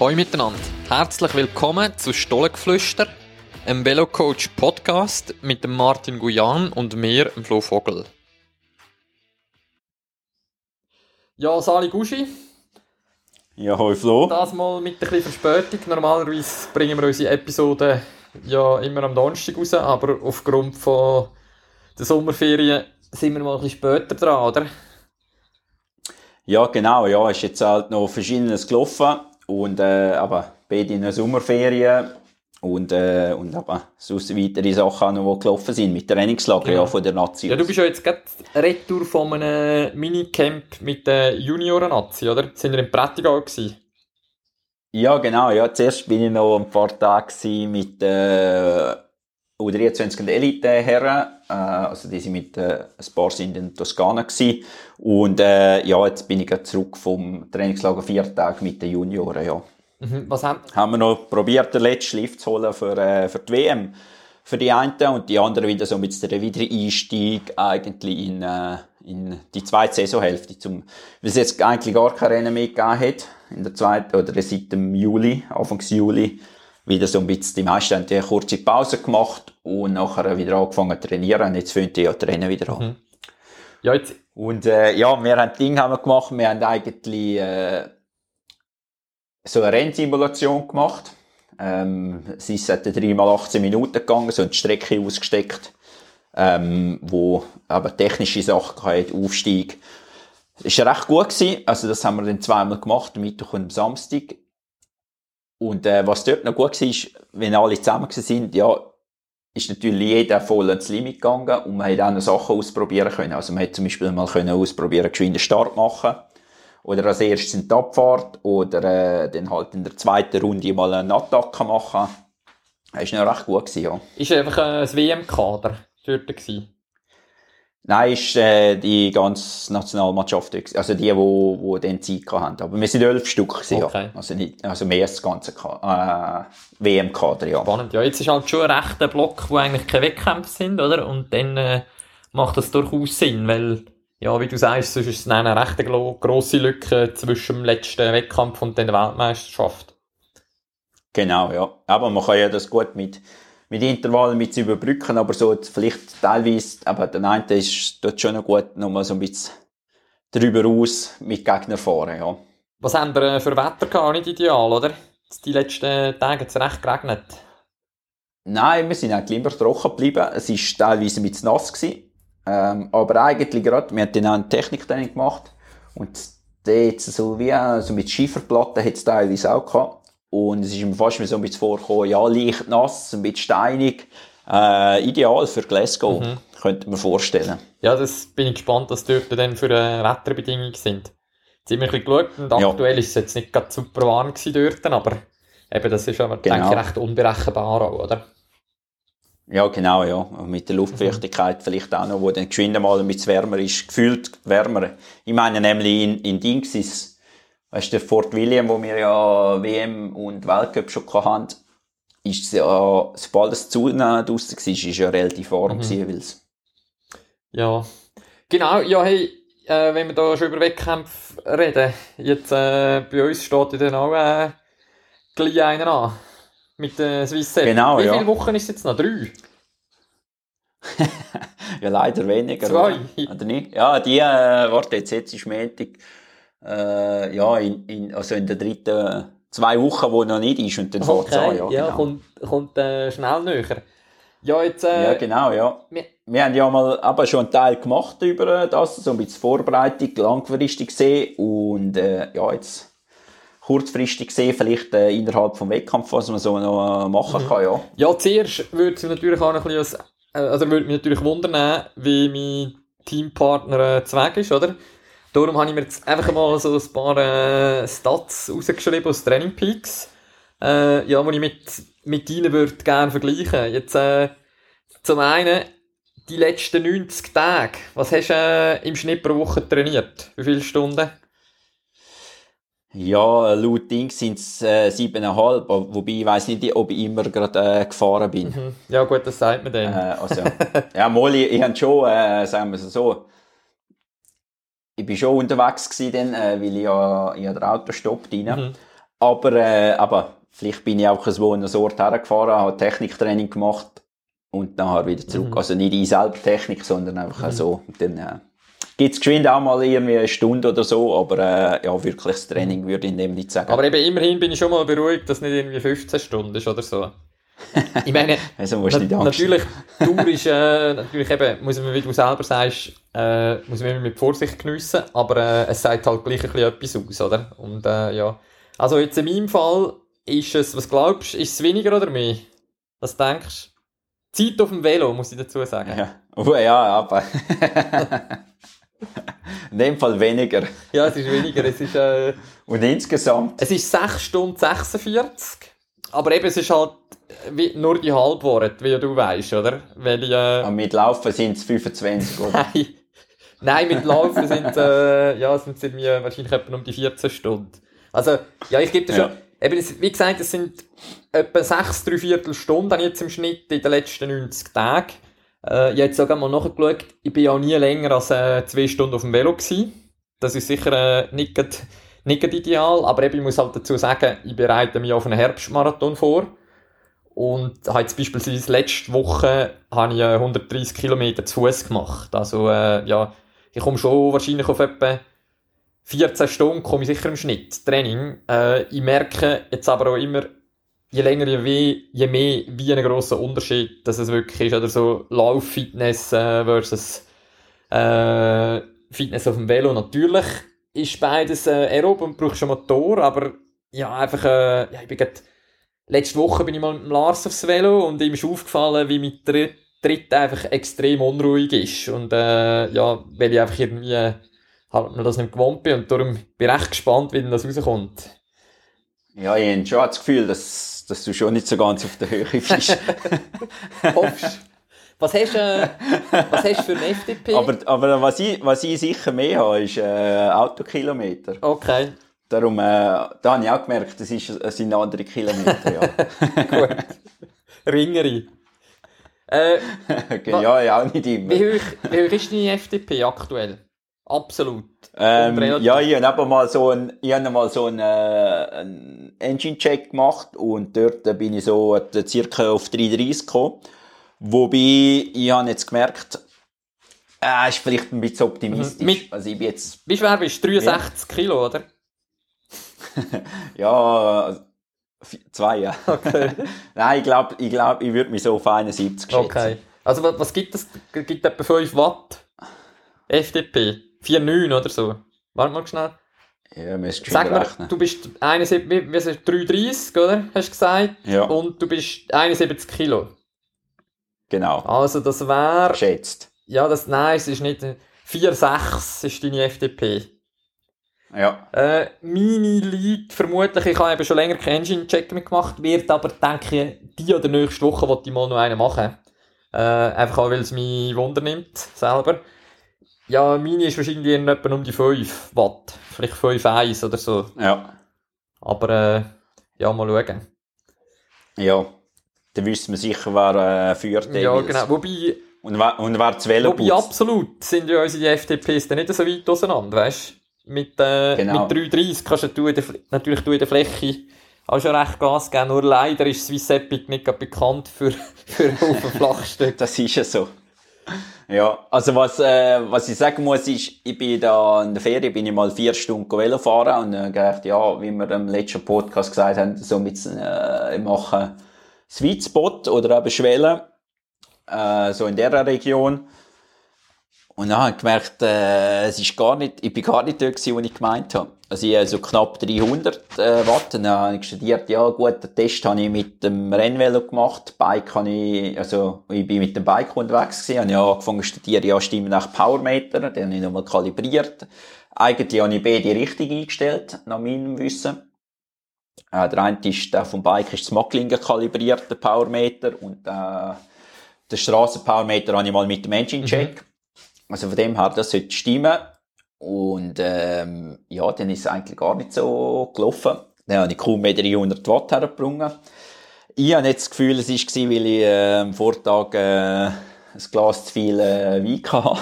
Hallo miteinander, herzlich willkommen zu Stollengeflüster, einem Velocoach Podcast mit dem Martin Guyan und mir, dem Flo Vogel. Ja, Sali Guschi. Ja, hoi Flo. Das mal mit ein bisschen Verspätung. Normalerweise bringen wir unsere Episoden ja immer am Donnerstag raus, aber aufgrund von der Sommerferien sind wir mal ein bisschen später dran, oder? Ja, genau, ja, ist jetzt halt noch verschiedenes gelaufen und äh, aber beide in der Sommerferien und, äh, und aber sonst weitere Sachen noch, die gelaufen sind mit Trainingslager Genau. ja, von der Nazi. Ja, du bist ja jetzt gerade retour von einem Minicamp mit der Junioren-Nazi, oder? Sind wir in Prättigau gewesen? Ja, genau, ja. Zuerst bin ich noch ein paar Tage mit äh, U23 und Elite-Herren. Äh, also die sind mit äh, ein paar sind in Toskana gewesen. Und äh, ja, jetzt bin ich gerade zurück vom Trainingslager vier Tage mit den Junioren, ja. Mhm. Was haben, haben wir noch probiert, den letzten Lift zu holen für, äh, für die WM. Für die einen und die anderen wieder so mit der Wiedereinstieg eigentlich in, äh, in die zweite Saisonhälfte. Zum, weil es jetzt eigentlich gar keine Rennen mehr gegeben hat. In der zweiten, oder seit dem Juli, Anfangs Juli. Wieder so ein bisschen, die meisten haben eine kurze Pause gemacht und nachher wieder angefangen zu trainieren. Und jetzt fängt ja Rennen wieder an. Mhm. ja, jetzt, Und äh, ja, wir haben Ding haben wir gemacht. Wir haben eigentlich äh, so eine Rennsimulation gemacht. Ähm, sie ist etwa 3 mal 18 Minuten gegangen, so eine Strecke ausgesteckt, ähm, wo aber technische Sachen hatte, Aufstieg. Ist ja recht gut gewesen. Also das haben wir dann zweimal gemacht, am Mittwoch und am Samstag. Und äh, was dort noch gut war, wenn alle zusammen sind, ja, ist natürlich jeder voll ans Limit gegangen und man hat auch noch Sachen ausprobieren können. Also man hat zum Beispiel mal können ausprobieren, geschwind einen Start machen. Oder als erstes in die Abfahrt oder äh, dann halt in der zweiten Runde mal eine Attacke machen. Das war noch recht gut, gewesen, ja. ist einfach das WM-Kader dort. Nein, ist äh, die ganze Nationalmannschaft, also die, die, die dann Zeit hatten. Aber wir sind elf Stück, gewesen, Okay. ja. Also, nicht, also mehr als das ganze äh, WM-Kader, ja. Spannend. Ja, jetzt ist halt schon ein rechter Block, wo eigentlich keine Wettkämpfe sind, oder? Und dann äh, macht das durchaus Sinn, weil, ja, wie du sagst, sonst ist es eine recht grosse Lücke zwischen dem letzten Wettkampf und der Weltmeisterschaft. Genau, ja. Aber man kann ja das gut mit, mit Intervallen mit überbrücken, aber so vielleicht teilweise, aber der eine ist dort schon noch gut, nochmal so ein bisschen drüber aus mit Gegner fahren, ja. Was haben wir äh, für Wetter gehabt? Nicht ideal, oder? Jetzt Die letzten Tage hat es recht geregnet. Nein, wir sind eigentlich immer trocken geblieben. Es war teilweise ein bisschen nass. Gewesen. Ähm, aber eigentlich gerade, wir haben dann auch ein Techniktraining gemacht. Und dort so wie, also mit Schieferplatten hat es teilweise auch gehabt. Und es ist mir fast so ein bisschen vorgekommen, ja, leicht nass, ein bisschen steinig. Äh, ideal für Glasgow, könnte man vorstellen. Ja, das bin ich gespannt, was dort dann für äh, Wetterbedingungen sind. Jetzt haben wir ein bisschen geschaut und Ja. aktuell ist es jetzt nicht gerade super warm gewesen dort, aber eben, das ist aber, Genau. denke ich, recht unberechenbar auch, oder? Ja, genau, ja. Und mit der Luftfeuchtigkeit vielleicht auch noch, wo dann geschwind mal ein bisschen wärmer ist, gefühlt wärmer. Ich meine nämlich in, in Dings ist, weißt du, der Fort William, wo wir ja WM und Weltcup schon hatten, ist ja, sobald es zu nah draussen war, ist ja relativ warm Mhm. gewesen, weil's Ja. Genau, ja, hey, äh, wenn wir da schon über Wettkämpfe reden, jetzt äh, bei uns steht ja dann auch äh, gleich einer an. Mit der Swiss Seven. Genau, Wie ja. viele Wochen ist es jetzt noch? Drei? Ja, leider weniger. Zwei. Oder, oder nicht? Ja, die, äh, warte, jetzt, jetzt ist Montag, äh, ja, in, in, also in der dritten, zwei Wochen, wo noch nicht ist, und dann fängt's an, ja, ja genau. kommt, kommt äh, schnell näher. Ja, jetzt, äh, Ja, genau, ja. wir- Wir haben ja mal aber schon einen Teil gemacht über das, so ein bisschen Vorbereitung, langfristig gesehen und äh, ja, jetzt kurzfristig gesehen, vielleicht äh, innerhalb vom Wettkampf, was man so noch äh, machen kann, ja. Ja, zuerst würde es mich natürlich auch ein bisschen, äh, also würde mich natürlich wundern, wie mein Teampartner äh, zu Weg ist, oder? Darum habe ich mir jetzt einfach mal so ein paar äh, Stats rausgeschrieben aus Training Peaks, äh, ja, die ich mit, mit Ihnen würde gerne vergleichen. Jetzt, äh, zum einen, die letzten 90 Tage, was hast du äh, im Schnitt pro Woche trainiert? Wie viele Stunden? Ja, laut Ding sind es äh, siebeneinhalb, wobei ich weiß nicht, ob ich immer gerade äh, gefahren bin. Mhm. Ja gut, das sagt man dann. Äh, also, ja, mal, ich, ich habe schon, äh, sagen wir es so, ich bin schon unterwegs gewesen, dann, äh, weil ich ja, ich habe den Autostopp rein. Mhm. Aber, äh, aber vielleicht bin ich auch so an einen Ort hergefahren, habe Techniktraining gemacht und nachher wieder zurück. Mhm. Also nicht ich selber Technik, sondern einfach so. Und dann äh, gibt es geschwind auch mal irgendwie eine Stunde oder so, aber äh, ja, wirkliches Training würde ich in dem nicht sagen. Aber eben immerhin bin ich schon mal beruhigt, dass es nicht irgendwie 15 Stunden ist oder so. Ich meine, also na, natürlich, Tour ist, äh, natürlich eben, muss man, wie du selber sagst, äh, muss man immer mit Vorsicht geniessen, aber äh, es sagt halt gleich ein bisschen etwas aus, oder? Und äh, ja, also jetzt in meinem Fall ist es, was glaubst du, ist es weniger oder mehr? Was denkst du? Zeit auf dem Velo, muss ich dazu sagen. Ja, oh, ja aber. in dem Fall weniger. Ja, es ist weniger, es ist, äh, Und insgesamt? es ist 6 Stunden 46, aber eben, es ist halt wie, nur die Halbworte, wie du weißt, oder? Weil äh, Und mit Laufen sind es 25, oder? Nein. Nein, mit Laufen sind äh, ja, sind es irgendwie wahrscheinlich etwa um die 14 Stunden. Also, ja, ich gebe dir schon, eben, wie gesagt, es sind etwa 6, 3 Viertel Stunden dann jetzt im Schnitt in den letzten 90 Tagen. Äh, ich habe jetzt sogar mal nachgeschaut, ich bin ja nie länger als äh, 2 Stunden auf dem Velo gewesen. Das ist sicher äh, nicht, grad- nicht grad ideal, aber eben, ich muss halt dazu sagen, ich bereite mich auf einen Herbstmarathon vor. Und habe jetzt beispielsweise letzte Woche habe ich äh, 130 Kilometer zu Fuß gemacht. Also, äh, ja, ich komme schon wahrscheinlich auf etwa 14 Stunden komme ich sicher im Schnitt Training. Äh, ich merke jetzt aber auch immer, je länger, je, weh, je mehr, wie ein grosser Unterschied, dass es wirklich ist. Oder so Lauffitness äh, versus äh, Fitness auf dem Velo. Natürlich ist beides äh, aerob und brauchst einen Motor, aber ja, einfach, äh, ja, ich bin grad, letzte Woche bin ich mal mit dem Lars aufs Velo und ihm ist aufgefallen, wie mein Tritt, Tritt einfach extrem unruhig ist. Und äh, ja, weil ich einfach irgendwie äh, halt mir das nicht gewohnt bin und darum bin ich recht gespannt, wie denn das rauskommt. Ja, ich habe schon das Gefühl, dass, dass du schon nicht so ganz auf der Höhe bist. Hoffst Was hast du äh, was hast du für ein FDP? aber aber was, ich, was ich sicher mehr habe, ist äh, Autokilometer. okay, Darum, äh, da habe ich auch gemerkt, das, ist, es sind andere Kilometer. Ja, gut. Ringere. Äh, ja, ja auch nicht immer. wie, hoch, wie hoch ist deine FDP aktuell? Absolut. Ähm, ja, ich habe mal so ein, ich habe mal so einen, äh, einen Engine-Check gemacht und dort äh, bin ich so circa auf 330 gekommen. Wobei, ich habe jetzt gemerkt, äh, ist vielleicht ein bisschen optimistisch. Mhm. Mit- Also ich bin jetzt, Wie schwer bist du? 63 Kilo, oder? ja, vi- zwei, ja. Okay. Nein, ich glaube, ich, glaub, ich würde mich so auf 71 schätzen. okay. Also was, was gibt es? Gibt etwa 5 Watt? FDP? 4,9 oder so? Warte mal schnell. Ja, müsst Sag mal, rechnen. du bist 71, wie, wie ist es, 330, oder? Hast du gesagt? Ja, Und du bist 71 Kilo. genau. Also das wäre, Schätzt. ja, das, nein, es ist nicht, 4,6 ist deine FDP. Ja. Äh, meine liegt vermutlich, ich habe eben schon länger keinen Engine-Check gemacht, wird aber, denke ich, die oder nächste Woche wollte ich mal noch einen machen. Äh, einfach auch, weil es mich Wunder nimmt, selber. Ja, meine ist wahrscheinlich in etwa um die 5 Watt. Vielleicht 5,1 oder so. Ja. Aber, äh, ja, mal schauen. Ja. Dann wüsste man sicher, wer äh, führt. Ja, genau. Wobei, Und wer, und wer das Velo wobei absolut sind ja unsere FDPs dann nicht so weit auseinander, weißt du? Mit, äh, Genau. mit 3,30 kannst du in der, natürlich du in der Fläche auch schon recht Gas geben, nur leider ist Swiss Epic nicht bekannt für, für einen Haufen Flachstück. Das ist ja so. Ja, also was, äh, was ich sagen muss, ist, ich bin da in der Ferien, bin ich mal vier Stunden Velo fahren und äh, gedacht, ja, wie wir im letzten Podcast gesagt haben, so mit, äh, ich mache Sweet Spot oder eben Schwellen, äh, so in der Region. Und dann habe ich gemerkt, äh, es ist gar nicht, ich bin gar nicht dort gewesen, wo ich gemeint habe. Also ich habe so knapp 300 äh, Watt. Und dann habe ich studiert, ja gut, den Test habe ich mit dem Rennvelo gemacht. Bike habe ich, also ich bin mit dem Bike unterwegs gewesen. Habe ich angefangen zu studieren, ja stimmt nach Powermeter. Den habe ich nochmal kalibriert. Eigentlich habe ich beide richtig eingestellt, nach meinem Wissen. Äh, der eine ist, der vom Bike ist das Macklingen kalibriert, der Powermeter. Und äh, den Strassenpowermeter habe ich mal mit dem Engine-Check. Also von dem her, das sollte stimmen. Und ähm, ja, dann ist es eigentlich gar nicht so gelaufen. Dann habe ich kaum mehr 300 Watt hergebrungen. Ich habe nicht das Gefühl, es war, weil ich äh, am Vortag äh, ein Glas zu viel äh, Wein hatte.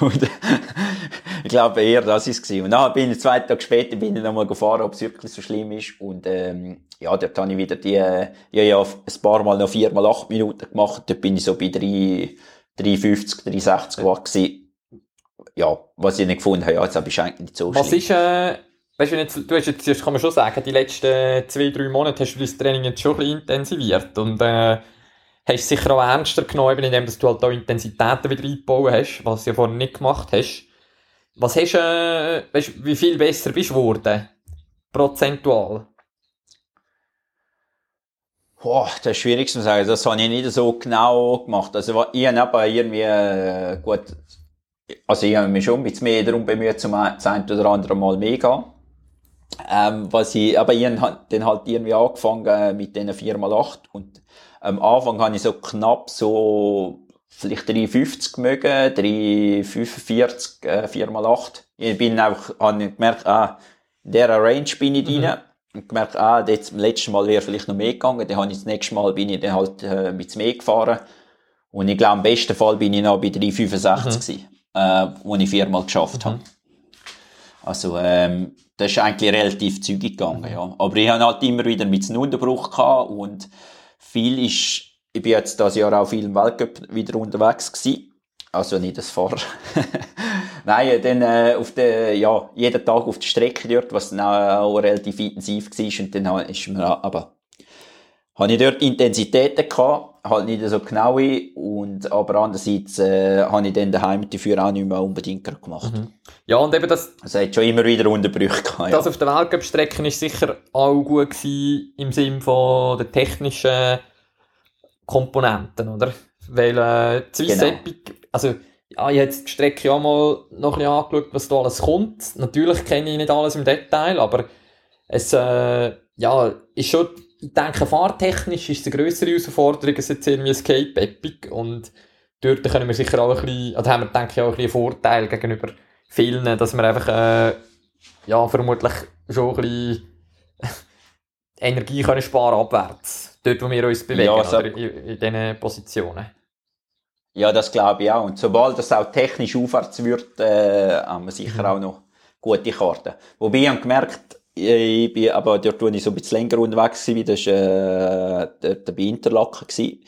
Und ich glaube eher, das ist es Und dann bin ich zwei Tage später bin ich nochmal gefahren, ob es wirklich so schlimm ist. Und, ähm, ja, dort habe ich wieder die, ja, ja, ein paar Mal noch vier mal acht Minuten gemacht. Dort bin ich so bei drei, 350, 360 Watt gewesen. Ja, was ich nicht gefunden habe, ja, jetzt habe ich eigentlich nicht so Was schlimm. ist, äh, weißt du, jetzt, du hast jetzt, kann man schon sagen, die letzten zwei, drei Monate hast du dein Training jetzt schon ein bisschen intensiviert und, äh, hast sicher auch ernster genommen, indem du halt auch Intensitäten wieder eingebaut hast, was du ja vorher nicht gemacht hast. Was hast du, äh, weißt, wie viel besser bist du geworden? Prozentual? Boah, das ist schwierig zu sagen. Das habe ich nicht so genau gemacht. Also, ich habe irgendwie, äh, gut, also ich habe mich schon ein bisschen mehr darum bemüht, zum ein oder anderen Mal mehr gehen. Ähm, was ich, aber ich habe dann halt irgendwie angefangen äh, mit diesen 4x8 und am Anfang habe ich so knapp so vielleicht 350 mögen, 345, äh, 4x8. Ich bin einfach, habe gemerkt, ah, in dieser Range bin ich mhm. drin. Und gemerkt, ah, jetzt, letztes Mal wäre vielleicht noch mehr gegangen. Dann habe ich das nächste Mal bin ich dann halt, äh, mit mehr gefahren. Und ich glaube, im besten Fall bin ich noch bei 365 mhm. äh, wo ich viermal geschafft mhm. habe. Also, ähm, das ist eigentlich relativ zügig gegangen, ja. Aber ich habe halt immer wieder mit einem Unterbruch gehabt und viel ist, ich bin jetzt das Jahr auch viel im Weltcup wieder unterwegs gewesen. Also nicht das Fahrer. Nein, dann äh, auf der, ja, jeden Tag auf der Strecke dort, was dann auch, relativ intensiv war. Und dann ist mir aber, habe ich dort Intensitäten gehabt, halt nicht so genaue, und, aber andererseits, äh, habe ich dann daheim dafür auch nicht mehr unbedingt gemacht. Mhm. Ja, und eben das... Also, es hat schon immer wieder Unterbrüche gehabt, Das ja. auf der Weltcup-Strecke ist sicher auch gut gewesen, im Sinne von der technischen Komponenten, oder? Weil, äh, Swiss genau. Epic, also, ja, ich habe jetzt die Strecke auch mal noch ein bisschen angeschaut, was da alles kommt. Natürlich kenne ich nicht alles im Detail, aber es, äh, ja, ist schon, ich denke, fahrtechnisch ist es eine grössere Herausforderung als jetzt irgendwie Escape Epic und dort können wir sicher auch ein bisschen, also haben wir, denke ich, auch ein bisschen Vorteil gegenüber vielen, dass wir einfach, äh, ja, vermutlich schon ein bisschen Energie können sparen abwärts. Dort, wo wir uns bewegen, ja, so oder, in, in diesen Positionen. Ja, das glaube ich auch. Und sobald das auch technisch aufwärts wird, äh, haben wir sicher mhm. auch noch gute Karten. Wobei ich habe gemerkt, ich bin, aber dort, wo ich so ein bisschen länger unterwegs war, das war, äh, dort bei Interlaken gewesen,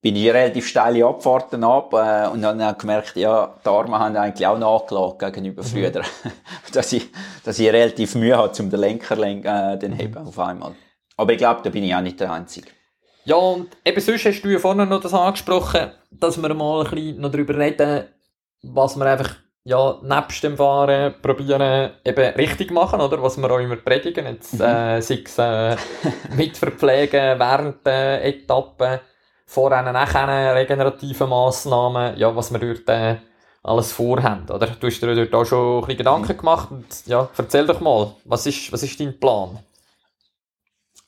bin ich relativ steile Abfahrten ab, äh, und dann habe ich gemerkt, ja, die Arme haben eigentlich auch nachgelassen gegenüber mhm. früher. Mhm. dass ich, dass ich relativ Mühe hatte, um den Lenker äh, den heben auf einmal. Aber ich glaube, da bin ich auch nicht der Einzige. Ja, und eben sonst hast du ja vorhin noch das angesprochen, dass wir mal ein bisschen noch darüber reden, was wir einfach, ja, nebst dem Fahren probieren, eben richtig machen, oder? Was wir auch immer predigen, jetzt, mhm. äh, sei es, äh, mit Verpflegen während der Etappen, vorher, nachher, regenerative Massnahmen, ja, was wir dort, äh, alles vorhaben, oder? Du hast dir dort auch schon ein bisschen Gedanken gemacht und, ja, erzähl doch mal, was ist, was ist dein Plan?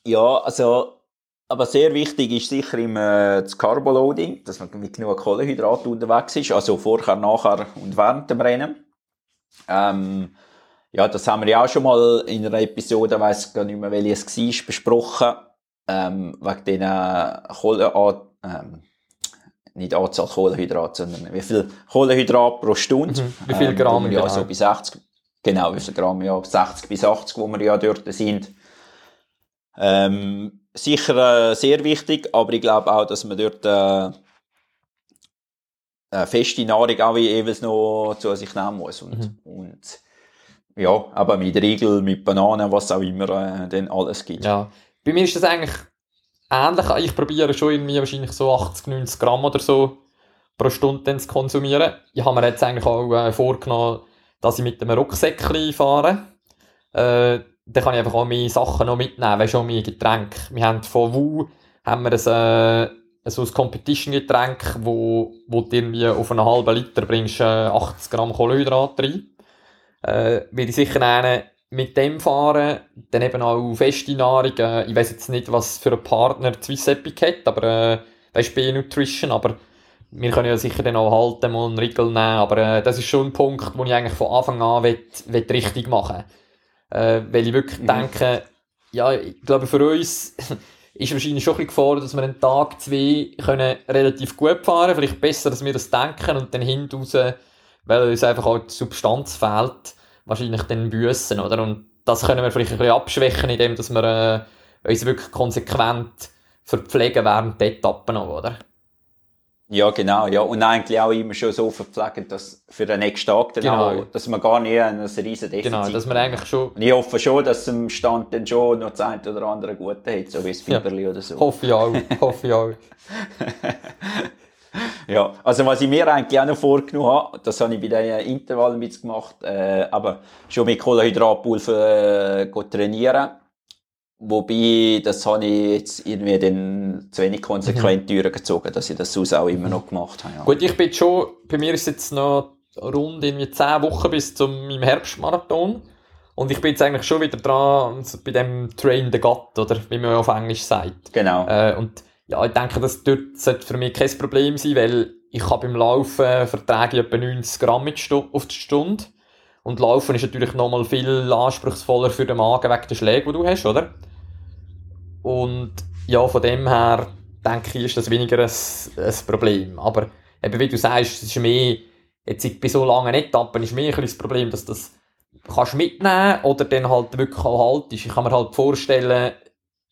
Ja, also, aber sehr wichtig ist sicher im äh, das Carboloading, dass man mit genug Kohlenhydraten unterwegs ist, also vorher, nachher und während dem Rennen. Ähm, ja, das haben wir ja auch schon mal in einer Episode, ich weiss gar nicht mehr, welche es war, besprochen, ähm, wegen den äh, Kohlen, ähm, nicht Anzahl Kohlenhydrate, sondern wie viel Kohlenhydrat pro Stunde. Mhm. Wie viel ähm, Gramm? Ähm, ja, so bis 60, genau, wie viel Gramm, ja, 60 bis 80, wo wir ja dort sind. Ähm, sicher äh, sehr wichtig, aber ich glaube auch, dass man dort äh, äh, feste Nahrung auch wie jeweils noch zu sich nehmen muss. Und, mhm. und ja, aber mit Riegel, mit Bananen, was auch immer äh, dann alles gibt. Ja. Bei mir ist das eigentlich ähnlich. Ich probiere schon irgendwie wahrscheinlich so 80, 90 Gramm oder so pro Stunde zu konsumieren. Ich habe mir jetzt eigentlich auch äh, vorgenommen, dass ich mit einem Rucksäckchen fahre. Äh, dann kann ich einfach auch meine Sachen noch mitnehmen, weißt du, auch meine Getränke. Wir haben von WU haben wir ein, äh, ein Competition-Getränk, wo, wo du irgendwie auf einen halben Liter bringst äh, 80 Gramm Kohlenhydrate rein. Äh, will ich sicher einen mit dem fahren, dann eben auch feste Nahrung. Äh, ich weiß jetzt nicht, was für ein Partner Swiss Epic hat, aber äh, weißt B-Nutrition, aber wir können ja sicher dann auch halten, mal einen Riegel nehmen, aber äh, das ist schon ein Punkt, wo ich eigentlich von Anfang an will, will richtig machen will. Äh, weil ich wirklich mhm. denke, ja, ich glaube, für uns ist wahrscheinlich schon ein bisschen gefordert, dass wir einen Tag, zwei können relativ gut fahren, vielleicht besser, als wir das denken und dann hinten raus weil uns einfach auch die Substanz fehlt, wahrscheinlich den Büssen, oder? Und das können wir vielleicht ein bisschen abschwächen, indem dass wir äh, uns wirklich konsequent verpflegen während der Etappen oder? Ja, genau, ja. Und eigentlich auch immer schon so verpflegen, dass für den nächsten Tag dann Genau. auch, dass man gar nicht ein riesen Defizit Genau, dass wir eigentlich schon, Und ich hoffe schon, dass im Stand dann schon noch das eine oder andere Gute hat, so wie das Ja. Biberli oder so. hoffe ich auch, hoffe ich auch. Ja, also was ich mir eigentlich auch noch vorgenommen habe, das habe ich bei den Intervallen mitgemacht, äh, aber schon mit Kohlenhydratpulver äh, trainieren. Wobei, das habe ich jetzt irgendwie dann zu wenig konsequent durchgezogen, dass ich das sonst auch immer noch gemacht habe. Ja. Gut, ich bin jetzt schon, bei mir ist es jetzt noch rund irgendwie 10 Wochen bis zu meinem Herbstmarathon. Und ich bin jetzt eigentlich schon wieder dran, bei dem Train the God, oder wie man auf Englisch sagt. Genau. Äh, und ja, ich denke, das dort sollte für mich kein Problem sein, weil ich habe beim Laufen vertrage ich etwa 90 Gramm auf die Stunde. Und Laufen ist natürlich nochmal viel anspruchsvoller für den Magen wegen der Schläge, die du hast, oder? Und ja, von dem her denke ich, ist das weniger ein, ein Problem. Aber eben, wie du sagst, es ist mehr, jetzt bei so langen Etappen ist mehr ein das Problem, dass das kannst mitnehmen oder dann halt wirklich auch haltest. Ich kann mir halt vorstellen,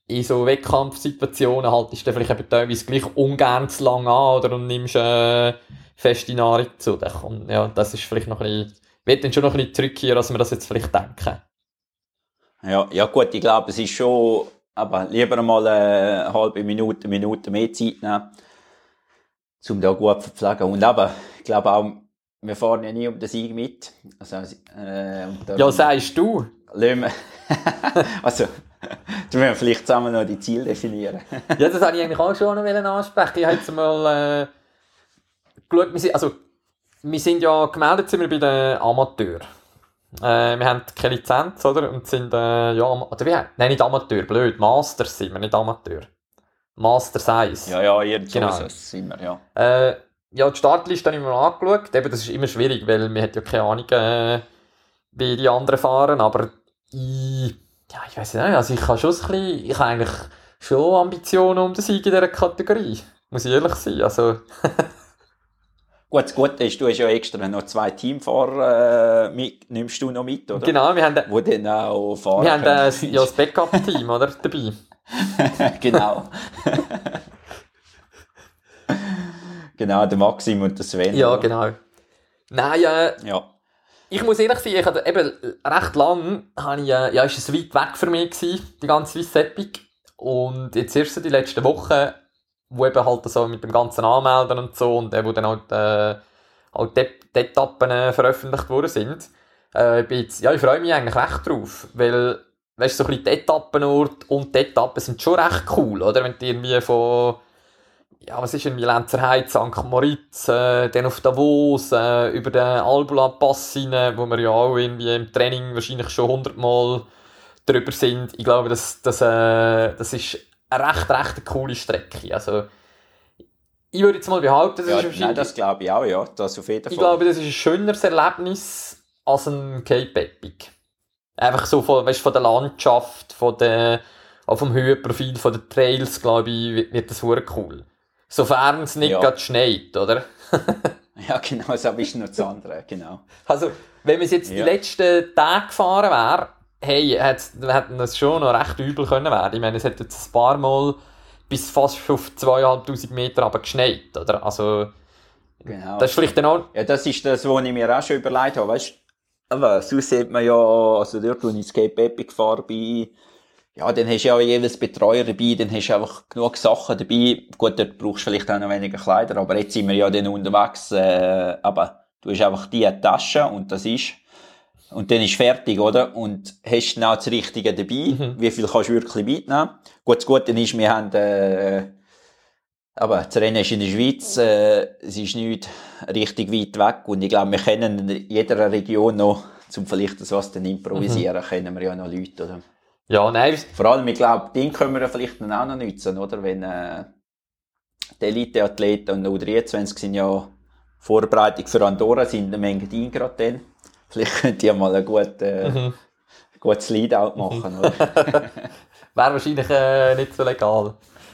in so Wettkampfsituationen haltest du vielleicht eben teilweise gleich ungern zu lang an oder und nimmst äh, feste Nahrung zu dir. Und ja, das ist vielleicht noch ein bisschen, wird dann schon noch ein bisschen trickier, als wir das jetzt vielleicht denken. Ja, ja gut, ich glaube, es ist schon, aber lieber mal eine halbe Minute, Minute mehr Zeit nehmen, um da gut zu verpflegen. Und aber, ich glaube auch, wir fahren ja nie um den Sieg mit. Also, äh, Ja, sagst du? wir- also, du wir vielleicht zusammen noch die Ziele definieren. Ja, das wollte ich eigentlich auch schon noch ansprechen. Ich habe jetzt mal äh, geschaut, wir sind, also, wir sind ja gemeldet sind wir bei den Amateuren. Äh, wir haben keine Lizenz, oder? Und sind, äh, ja, oder wie, nein, nicht Amateur, blöd, Masters sind wir, nicht Amateur. Masters 1. Ja, ja, irgend Genau. sind wir, ja. Äh, ja, die Startliste habe ich mir angeschaut. Eben, das ist immer schwierig, weil man hat ja keine Ahnung, äh, wie die anderen fahren, aber ich, ja, ich weiß nicht, also ich habe schon ein bisschen, ich habe eigentlich schon Ambitionen um den Sieg in dieser Kategorie. Muss ich ehrlich sein, also, Gut, das Gute ist, du hast ja extra noch zwei Teamfahrer, äh, mit, nimmst du noch mit, oder? genau, wir haben, Wo dann auch fahren wir haben äh, ja das Backup-Team, oder, dabei. genau. genau, der Maxim und der Sven. Ja, oder? genau. Nein, äh, Ja. Ich muss ehrlich sein, ich hatte eben recht lang, habe ich, äh, ja, ist es weit weg für mich gewesen, die ganze Swiss Epic. Und jetzt erst die letzten Wochen, wo eben halt so mit dem ganzen Anmelden und so und äh, wo dann halt, äh, halt die, die Etappen äh, veröffentlicht worden sind, äh, jetzt, ja, ich freue mich eigentlich recht drauf, weil, weißt so ein bisschen die Etappenort und die Etappen sind schon recht cool, oder? Wenn du irgendwie von, ja, was ist irgendwie Lenzerheide, St. Moritz, äh, dann auf Davos, äh, über den Albula-Pass wo wir ja auch irgendwie im Training wahrscheinlich schon hundertmal drüber sind. Ich glaube, das, das, äh, das ist eine recht, recht eine coole Strecke. Also, ich würde jetzt mal behaupten, das ja ist nein, wahrscheinlich, das glaube ich auch, ja. Das auf jeden Fall. ich glaube, das ist ein schöneres Erlebnis als ein Cape Epic. Einfach so von, weißt, von der Landschaft, von der, auch vom Höhenprofil, von den Trails, glaube ich, wird, das sehr cool. Sofern es nicht Ja. gerade schneit, oder? Ja, genau, das ist noch das andere, genau. Also, wenn wir es jetzt die Ja. letzten Tage gefahren wäre, hey, hätten das schon noch recht übel können werden. Ich meine, es hat jetzt ein paar Mal bis fast auf 2500 Meter aber geschneit, oder? Also, genau. das ist vielleicht dann auch, Ja, das ist das, was ich mir auch schon überlegt habe, weißt aber so sieht man ja, also dort, wo ich ins Cape Epic gefahren bin, ja, dann hast du ja auch jeweils Betreuer dabei, dann hast du einfach genug Sachen dabei. Gut, dort brauchst du vielleicht auch noch weniger Kleider, aber jetzt sind wir ja dann unterwegs, äh, aber du hast einfach die Tasche und das ist, und dann ist fertig, oder? Und hast dann auch das Richtige dabei. Wie viel kannst du wirklich mitnehmen? Gut, das Gute ist, wir haben, äh, aber das Rennen ist in der Schweiz, äh, es ist nicht richtig weit weg und ich glaube, wir kennen in jeder Region noch, zum vielleicht das was dann improvisieren, kennen wir ja noch Leute, oder? ja, nein, Vor allem, ich glaube, den können wir vielleicht dann auch noch nutzen, oder? Wenn, äh, die Elite-Athleten und U23 sind ja Vorbereitung für Andorra, sind eine Menge Dinge gerade dann. Vielleicht könnt ihr mal ein gut, äh, Mhm. gutes Leadout machen, wäre wahrscheinlich äh, nicht so legal.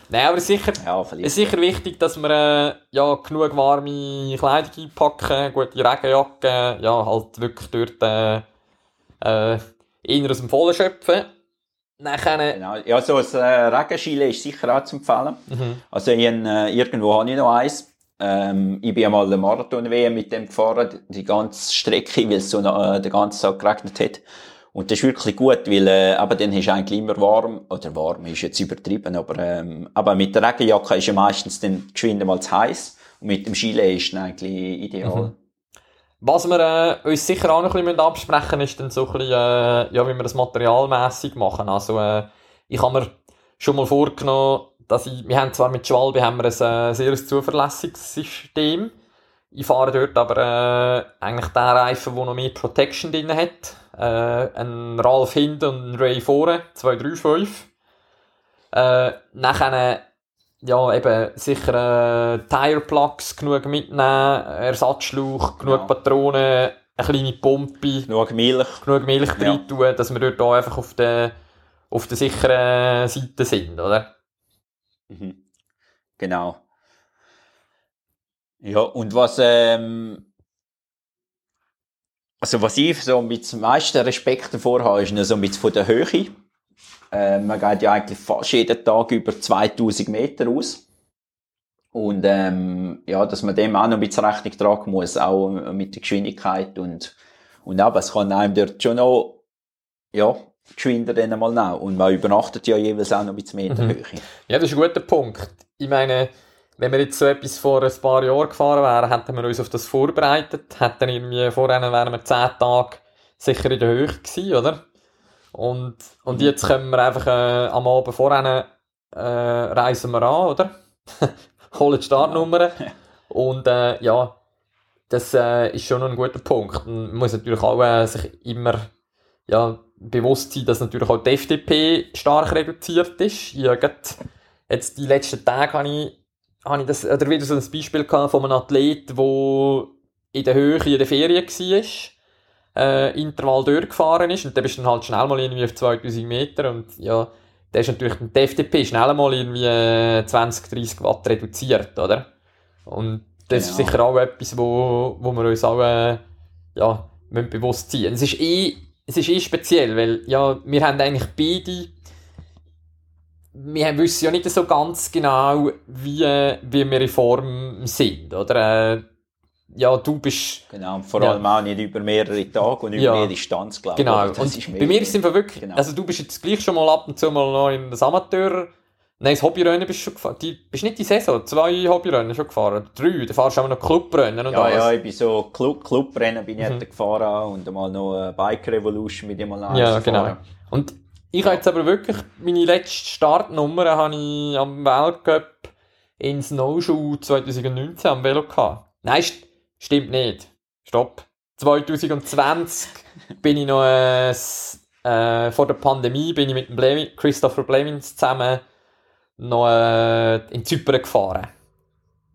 Nein, aber sicher, Ja, ist sicher wichtig, dass wir äh, ja, genug warme Kleidung einpacken, gute Regenjacke, ja, halt wirklich dort äh, äh, eher aus dem Vollen schöpfen. Nachher, Genau. Ja, so ein äh, Regenschile ist sicher auch zu empfehlen. mhm. Also ich, äh, irgendwo habe ich noch eins. Ähm, ich bin einmal eine Marathon-WM mit dem gefahren, die ganze Strecke, weil es so äh, den ganzen Tag geregnet hat. Und das ist wirklich gut, weil äh, aber dann ist eigentlich immer warm, oder warm ist jetzt übertrieben, aber, ähm, aber mit der Regenjacke ist ja meistens dann geschwind mal zu heiß und mit dem Chile ist dann eigentlich ideal. Was wir äh, uns sicher auch noch ein bisschen absprechen müssen, ist dann so ein bisschen, äh, ja, wie wir das materialmässig machen. Also, äh, ich habe mir schon mal vorgenommen, dass ich, wir haben zwar mit Schwalbe haben wir ein äh, sehr zuverlässiges System. Ich fahre dort aber äh, eigentlich den Reifen, der noch mehr Protection drin hat. Äh, ein Ralph hinten und ein Ray vorne, 235. Äh, nachher ja, eben sicher äh, Tire Plugs genug mitnehmen, Ersatzschlauch, genug Ja. Patronen, eine kleine Pumpe, Genug Milch. genug Milch Ja. rein tun, dass wir dort auch einfach auf der, auf der sicheren Seite sind, oder? Mhm. Genau. Ja, und was, ähm, also was ich so mit dem meisten Respekt davor habe, ist so mit von der Höhe. Ähm, man geht ja eigentlich fast jeden Tag über 2000 Meter aus. Und ähm, ja, dass man dem auch noch ein bisschen Rechnung tragen muss, auch mit der Geschwindigkeit und, und aber es kann einem dort schon noch, ja, geschwinder dann einmal nehmen. Und man übernachtet ja jeweils auch noch ein bisschen mehr in der Mhm. Höhe. Ja, das ist ein guter Punkt. Ich meine, wenn wir jetzt so etwas vor ein paar Jahren gefahren wären, hätten wir uns auf das vorbereitet, hätten irgendwie vorher wären wir 10 Tage sicher in der Höhe gewesen, oder? Und, und jetzt können wir einfach äh, am Abend vorher äh, reisen wir an, oder? Holen die Startnummern. Und äh, ja, das äh, ist schon ein guter Punkt. Man muss natürlich auch äh, sich immer ja, bewusst sein, dass natürlich auch die FDP stark reduziert ist. Ich habe jetzt die letzten Tage habe ich, habe ich das, oder wieder so ein Beispiel gehabt von einem Athlet, der in der Höhe in der Ferien war, äh, Intervall durchgefahren ist und der bist dann halt schnell mal irgendwie auf 2000 Meter und ja, der ist natürlich die FDP schnell mal irgendwie äh, 20, 30 Watt reduziert, oder? Und das ist Genau. sicher auch etwas, wo, wo wir uns auch äh, ja, müssen bewusst sein Es ist eh, es ist eh speziell, weil ja, wir haben eigentlich beide wir wissen ja nicht so ganz genau, wie, wie wir in Form sind, oder? Äh, ja, du bist, Genau, vor Ja. allem auch nicht über mehrere Tage und über Ja. mehr Distanz, glaube ich. genau. Das Und ist bei mir sind wir wirklich, Genau. also du bist jetzt gleich schon mal ab und zu mal noch in das Amateur, nein, das Hobbyrennen bist du schon gefahren, die, bist nicht die Saison, zwei Hobbyrennen schon gefahren, drei, da fahrst du auch noch Clubrennen und Ja, alles. ja, ich bin so Club, Clubrennen bin ich Mhm. mhm. gefahren und einmal noch eine Bike Revolution mit dem mal Ja, genau. Und ich habe jetzt aber wirklich meine letzte Startnummer habe ich am Weltcup in Snowshoe 2019 am Velo gehabt. Nein, st stimmt nicht. Stopp. 2020 bin ich noch äh, äh, vor der Pandemie bin ich mit dem Blemi Christopher Blemins zusammen noch äh, in Zypern gefahren.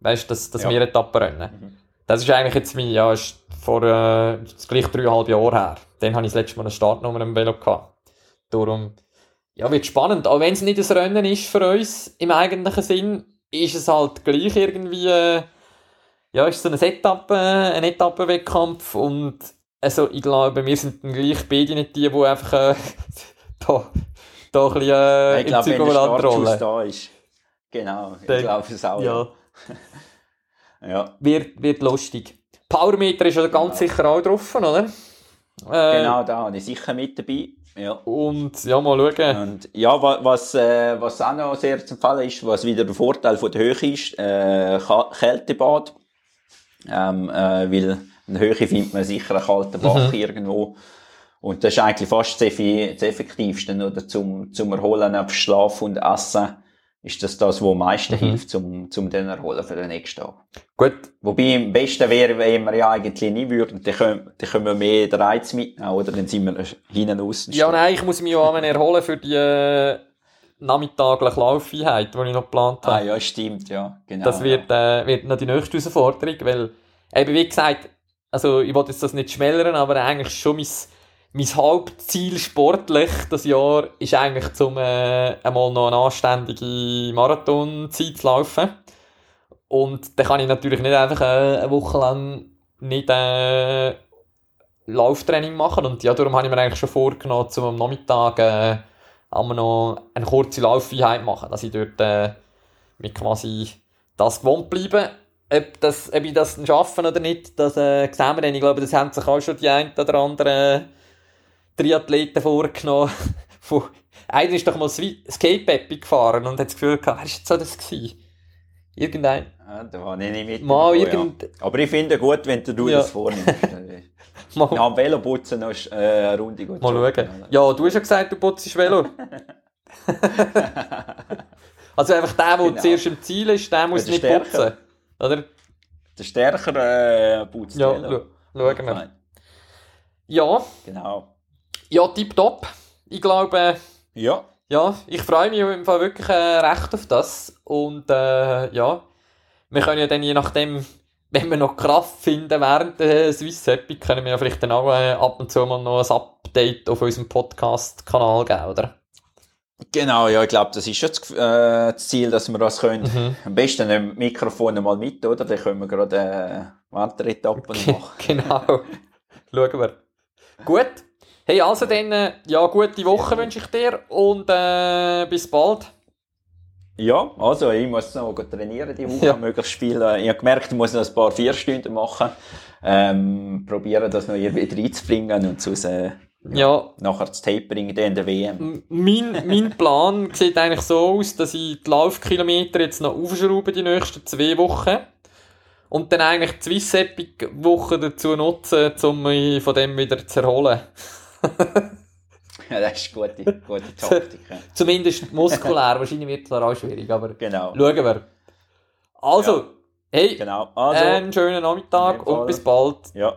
Weißt du, das, das Ja. Meeretappenrennen. Mhm. Das ist eigentlich jetzt mein, ja, ist vor äh, gleich dreieinhalb Jahren her. Dann habe ich das letzte Mal eine Startnummer im Velo gehabt. Darum, ja, wird spannend. Auch wenn es nicht ein Rennen ist für uns im eigentlichen Sinn, ist es halt gleich irgendwie, äh, ja, ist so eine Etappe, ein Etappenwettkampf und also ich glaube, wir sind dann gleich beide nicht die, die einfach äh, da, da ein bisschen äh, ich im glaube, wenn der rollen. da ist. Genau, ich glaube es auch. Ja, ja. wird, wird lustig. Powermeter ist ja ganz Genau. sicher auch drauf, oder? Äh, Genau, da habe ich sicher mit dabei. Ja. Und ja, mal schauen. Und ja, wa- was, äh, was auch noch sehr zu empfehlen ist, was wieder der Vorteil von der Höhe ist, äh, Kältebad. Ähm, äh, weil in der Höhe findet man sicher einen kalten Bach Mhm. irgendwo. Und das ist eigentlich fast das, Effektivste, oder? Zum, zum Erholen, auf Schlaf und Essen, ist das das, was am meisten Mhm. hilft, zum, zum den Erholen für den nächsten Tag. Gut, Wobei, am besten wäre, wenn wir ja eigentlich nicht würden, dann können, dann können wir mehr den Reiz mitnehmen, oder? Dann sind wir hinten außen. ja, nein, ich muss mich ja auch erholen für die äh, nachmittagliche Laufeinheit, die ich noch geplant habe. Ah, ja, stimmt, ja. Genau, das wird, äh, wird noch die nächste Herausforderung, weil, eben wie gesagt, also ich wollte jetzt das nicht schmälern, aber eigentlich schon mein mein Hauptziel sportlich das Jahr ist eigentlich, zum äh, einmal noch eine anständige Marathonzeit zu laufen. Und dann kann ich natürlich nicht einfach äh, eine Woche lang nicht äh, Lauftraining machen. Und ja, darum habe ich mir eigentlich schon vorgenommen, zum am Nachmittag äh, einmal noch eine kurze Laufeinheit machen, dass ich dort äh, mit quasi das gewohnt bleibe. Ob, das, ob ich das schaffen oder nicht, das äh, sehen wir dann. Ich glaube, das haben sich auch schon die ein oder anderen Triathleten vorgenommen. Einer ist doch mal Skate-Peppy gefahren und hat das Gefühl gehabt, wer war jetzt so das gewesen? Irgendein. Ja, da habe ich nicht mit. Mal irgend... ja. Aber ich finde gut, wenn du ja. das vornimmst. mal. Ja, am Velo putzen noch äh, eine Runde gut. Mal schauen. Ja, du hast ja gesagt, du putzt Velo. also einfach der, der genau. zuerst im Ziel ist, der muss nicht stärker. putzen. Oder? Der stärker äh, putzt ja, Velo. Schauen wir. Ja. Genau. Ja, tipptopp. Ich glaube... Ja. Ja, ich freue mich im Fall wirklich äh, recht auf das. Und äh, ja, wir können ja dann je nachdem, wenn wir noch Kraft finden während der Swiss Epic, können wir ja vielleicht dann auch äh, ab und zu mal noch ein Update auf unserem Podcast-Kanal geben, oder? Genau, ja, ich glaube, das ist schon das, äh, das, Ziel, dass wir das können. Mhm. Am besten ein Mikrofon mal mit, oder? Dann können wir gerade äh, weitere Etappen machen. genau. Schauen wir. Gut. Hey, also dann, äh, ja, gute Woche wünsche ich dir und äh, bis bald. Ja, also ich muss noch trainieren die Woche, ja. möglichst viel. Äh, ich habe gemerkt, ich muss noch ein paar vier Stunden machen. Ähm, probieren das noch irgendwie reinzubringen und sonst, äh, ja. nachher das Tapering in der WM. Mein, mein Plan sieht eigentlich so aus, dass ich die Laufkilometer jetzt noch aufschraube die nächsten zwei Wochen. Und dann eigentlich die Swiss Epic Woche dazu nutzen, um mich von dem wieder zu erholen. ja, das ist eine gute, gute Taktik. Ja. Zumindest muskulär, wahrscheinlich wird es auch schwierig, aber genau. schauen wir. Also, ja. hey, genau. also, einen schönen Nachmittag und bis bald. Ja.